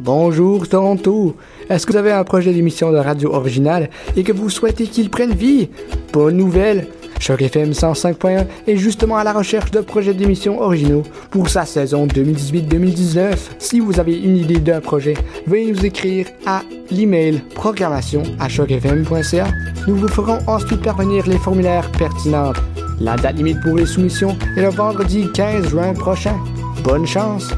Bonjour Toronto. Est-ce que vous avez un projet d'émission de radio originale et que vous souhaitez qu'il prenne vie? Bonne nouvelle! Choc FM 105.1 est justement à la recherche de projets d'émissions originaux pour sa saison 2018-2019. Si vous avez une idée d'un projet, veuillez nous écrire à l'email programmation à chocfm.ca. Nous vous ferons ensuite parvenir les formulaires pertinents. La date limite pour les soumissions est le vendredi 15 juin prochain. Bonne chance!